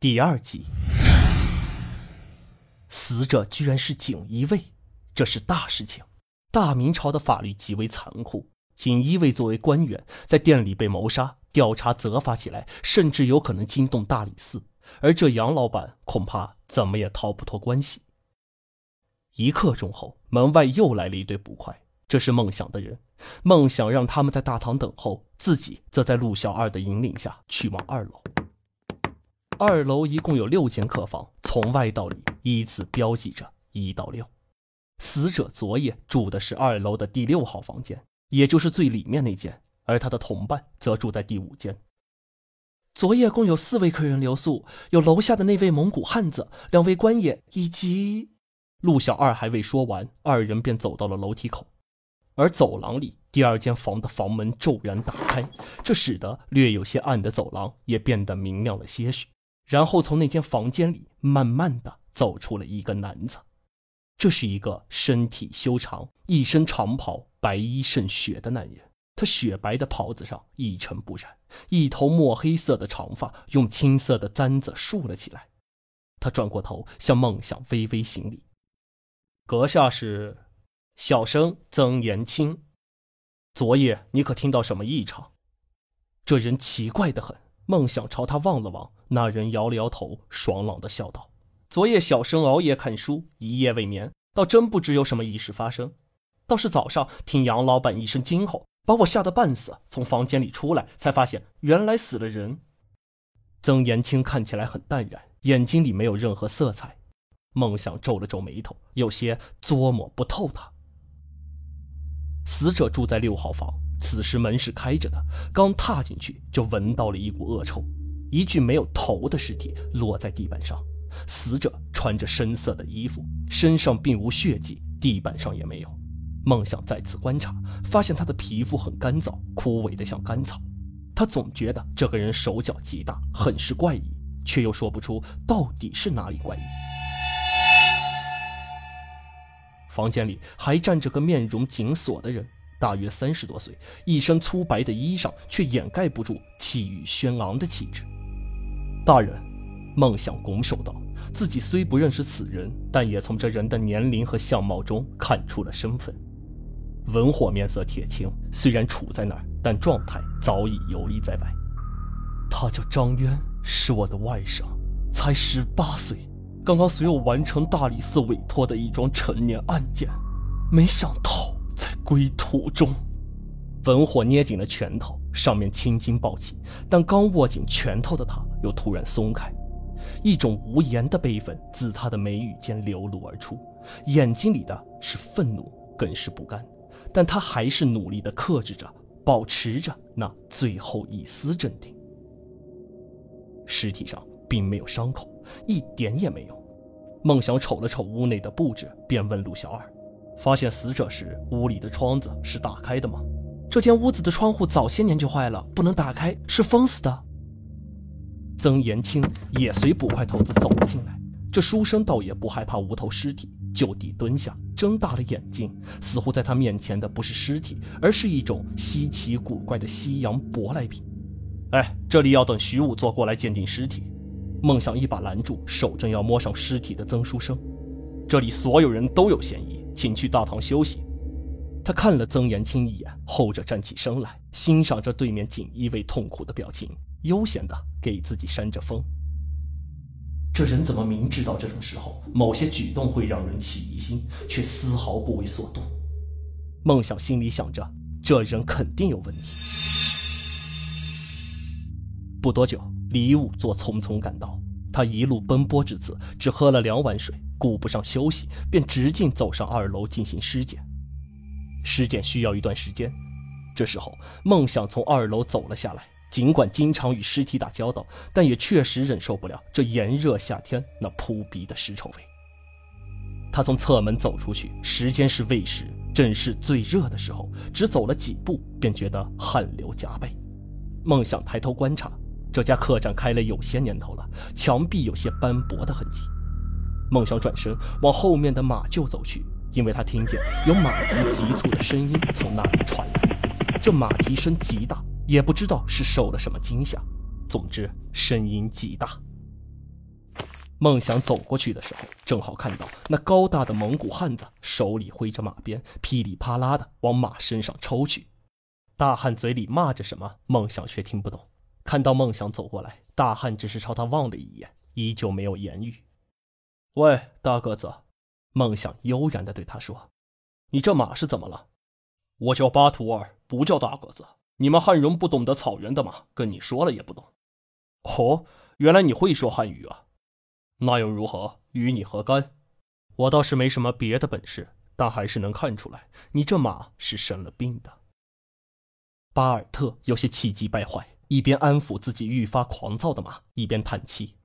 第二集，死者居然是锦衣卫，这是大事情。大明朝的法律极为残酷，锦衣卫作为官员，在店里被谋杀，调查责罚起来，甚至有可能惊动大理寺。而这杨老板恐怕怎么也逃不脱关系。一刻钟后，门外又来了一对捕快，这是梦想的人。梦想让他们在大堂等候，自己则在陆小二的引领下去往二楼。二楼一共有六间客房，从外到里依次标记着一到六。死者昨夜住的是二楼的第六号房间，也就是最里面那间，而他的同伴则住在第五间。昨夜共有四位客人留宿，有楼下的那位蒙古汉子，两位官爷，以及……陆小二还未说完，二人便走到了楼梯口，而走廊里第二间房的房门骤然打开，这使得略有些暗的走廊也变得明亮了些许。然后从那间房间里慢慢的走出了一个男子，这是一个身体修长、一身长袍、白衣胜雪的男人。他雪白的袍子上一尘不染，一头墨黑色的长发用青色的簪子束了起来。他转过头向梦想微微行礼：“阁下是小生曾延青，昨夜你可听到什么异常？”这人奇怪的很。梦想朝他望了望。那人摇了摇头，爽朗的笑道：“昨夜小生熬夜看书，一夜未眠，倒真不知有什么异事发生。倒是早上听杨老板一声惊吼，把我吓得半死。从房间里出来，才发现原来死了人。”曾延青看起来很淡然，眼睛里没有任何色彩。梦想皱了皱眉头，有些琢磨不透他。死者住在六号房，此时门是开着的，刚踏进去就闻到了一股恶臭。一具没有头的尸体落在地板上，死者穿着深色的衣服，身上并无血迹，地板上也没有。梦想再次观察，发现他的皮肤很干燥，枯萎的像干草。他总觉得这个人手脚极大，很是怪异，却又说不出到底是哪里怪异。房间里还站着个面容紧锁的人。大约三十多岁，一身粗白的衣裳却掩盖不住气宇轩昂的气质。大人，梦想拱手道：“自己虽不认识此人，但也从这人的年龄和相貌中看出了身份。”文火面色铁青，虽然处在那儿，但状态早已游离在外。他叫张渊，是我的外甥，才十八岁，刚刚随我完成大理寺委托的一桩陈年案件，没想到。在归途中，文火捏紧了拳头，上面青筋暴起。但刚握紧拳头的他，又突然松开，一种无言的悲愤自他的眉宇间流露而出，眼睛里的是愤怒，更是不甘。但他还是努力地克制着，保持着那最后一丝镇定。尸体上并没有伤口，一点也没有。孟想瞅了瞅屋内的布置，便问陆小二。发现死者时，屋里的窗子是打开的吗？这间屋子的窗户早些年就坏了，不能打开，是封死的。曾延青也随捕快头子走了进来。这书生倒也不害怕无头尸体，就地蹲下，睁大了眼睛，似乎在他面前的不是尸体，而是一种稀奇古怪的西洋舶来品。哎，这里要等徐武座过来鉴定尸体。梦想一把拦住手正要摸上尸体的曾书生。这里所有人都有嫌疑。请去大堂休息。他看了曾延青一眼，后者站起身来，欣赏着对面锦衣卫痛苦的表情，悠闲的给自己扇着风。这人怎么明知道这种时候某些举动会让人起疑心，却丝毫不为所动？孟晓心里想着，这人肯定有问题。不多久，李武作匆匆赶到，他一路奔波至此，只喝了两碗水。顾不上休息，便直径走上二楼进行尸检。尸检需要一段时间，这时候梦想从二楼走了下来。尽管经常与尸体打交道，但也确实忍受不了这炎热夏天那扑鼻的尸臭味。他从侧门走出去，时间是未时，正是最热的时候。只走了几步，便觉得汗流浃背。梦想抬头观察，这家客栈开了有些年头了，墙壁有些斑驳的痕迹。梦想转身往后面的马厩走去，因为他听见有马蹄急促的声音从那里传来。这马蹄声极大，也不知道是受了什么惊吓。总之，声音极大。梦想走过去的时候，正好看到那高大的蒙古汉子手里挥着马鞭，噼里啪啦的往马身上抽去。大汉嘴里骂着什么，梦想却听不懂。看到梦想走过来，大汉只是朝他望了一眼，依旧没有言语。喂，大个子，梦想悠然的对他说：“你这马是怎么了？”我叫巴图尔，不叫大个子。你们汉人不懂得草原的马，跟你说了也不懂。哦，原来你会说汉语啊？那又如何？与你何干？我倒是没什么别的本事，但还是能看出来，你这马是生了病的。巴尔特有些气急败坏，一边安抚自己愈发狂躁的马，一边叹气：“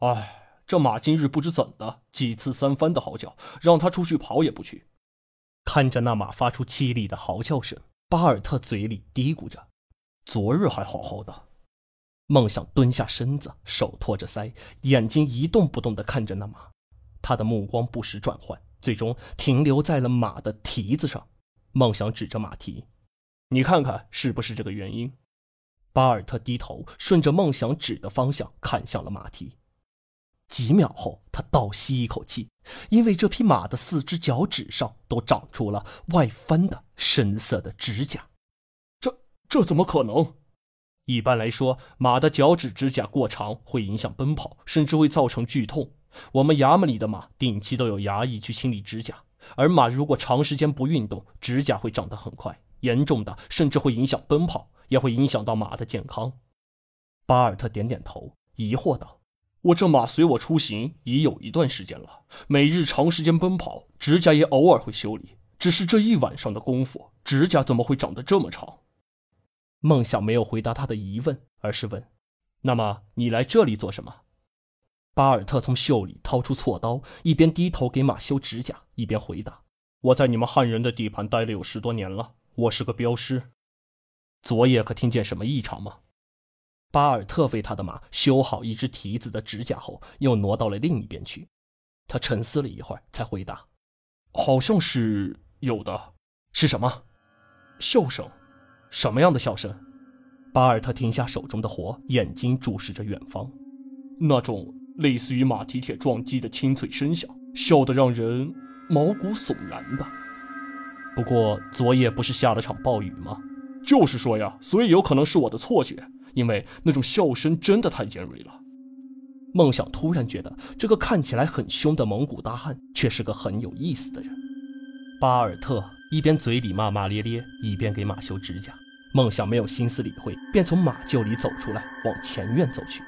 唉，这马今日不知怎的，几次三番的嚎叫，让他出去跑也不去。”看着那马发出凄厉的嚎叫声，巴尔特嘴里嘀咕着：“昨日还好好的。”梦想蹲下身子，手托着腮，眼睛一动不动地看着那马。他的目光不时转换，最终停留在了马的蹄子上。梦想指着马蹄：“你看看是不是这个原因？”巴尔特低头，顺着梦想指的方向看向了马蹄。几秒后，他倒吸一口气，因为这匹马的四只脚趾上都长出了外翻的深色的指甲。这这怎么可能？一般来说，马的脚趾指甲过长会影响奔跑，甚至会造成剧痛。我们衙门里的马定期都有衙役去清理指甲，而马如果长时间不运动，指甲会长得很快，严重的甚至会影响奔跑，也会影响到马的健康。巴尔特点点头，疑惑道：“我这马随我出行已有一段时间了，每日长时间奔跑，指甲也偶尔会修理，只是这一晚上的功夫，指甲怎么会长得这么长？”梦想没有回答他的疑问，而是问：“那么你来这里做什么？”巴尔特从袖里掏出锉刀，一边低头给马修指甲，一边回答：“我在你们汉人的地盘待了有十多年了，我是个镖师。昨夜可听见什么异常吗？”巴尔特为他的马修好一只蹄子的指甲后，又挪到了另一边去。他沉思了一会儿，才回答：“好像是有的。是什么？笑声。”什么样的笑声？巴尔特停下手中的活，眼睛注视着远方。那种类似于马蹄铁撞击的清脆声响，笑得让人毛骨悚然的。不过昨夜不是下了场暴雨吗？就是说呀，所以有可能是我的错觉，因为那种笑声真的太尖锐了。梦想突然觉得，这个看起来很凶的蒙古大汉，却是个很有意思的人。巴尔特一边嘴里骂骂咧咧，一边给马修指甲。梦想没有心思理会，便从马厩里走出来，往前院走去。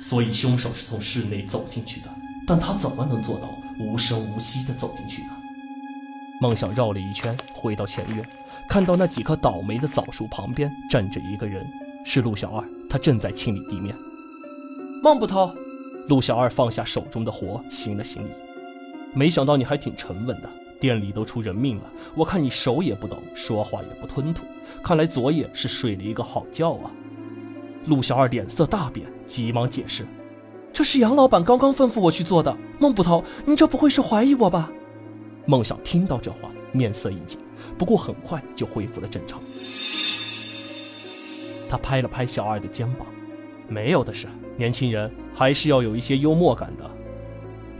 所以凶手是从室内走进去的，但他怎么能做到无声无息地走进去呢？梦想绕了一圈，回到前院，看到那几棵倒霉的枣树旁边站着一个人，是陆小二，他正在清理地面。孟捕头，陆小二放下手中的活，行了行礼。没想到你还挺沉稳的。店里都出人命了，我看你手也不抖，说话也不吞吐，看来昨夜是睡了一个好觉啊。陆小二脸色大变，急忙解释：“这是杨老板刚刚吩咐我去做的。孟捕头，你这不会是怀疑我吧？”孟想听到这话，面色一紧，不过很快就恢复了正常。他拍了拍小二的肩膀：“没有的事，年轻人还是要有一些幽默感的。”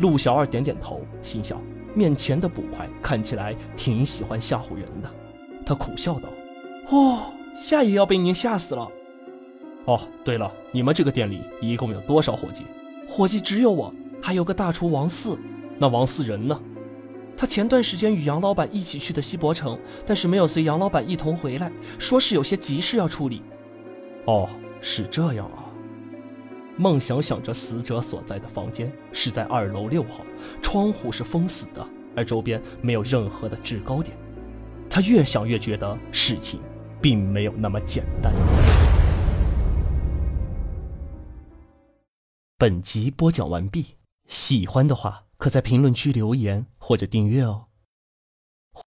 陆小二点点头，心想。面前的捕快看起来挺喜欢吓唬人的，他苦笑道：“哦，吓也要被您吓死了。”哦，对了，你们这个店里一共有多少伙计？伙计只有我，还有个大厨王四。那王四人呢？他前段时间与杨老板一起去的西博城，但是没有随杨老板一同回来，说是有些急事要处理。哦，是这样啊。梦想想着死者所在的房间是在二楼六号，窗户是封死的，而周边没有任何的制高点。他越想越觉得事情并没有那么简单。本集播讲完毕，喜欢的话可在评论区留言或者订阅哦。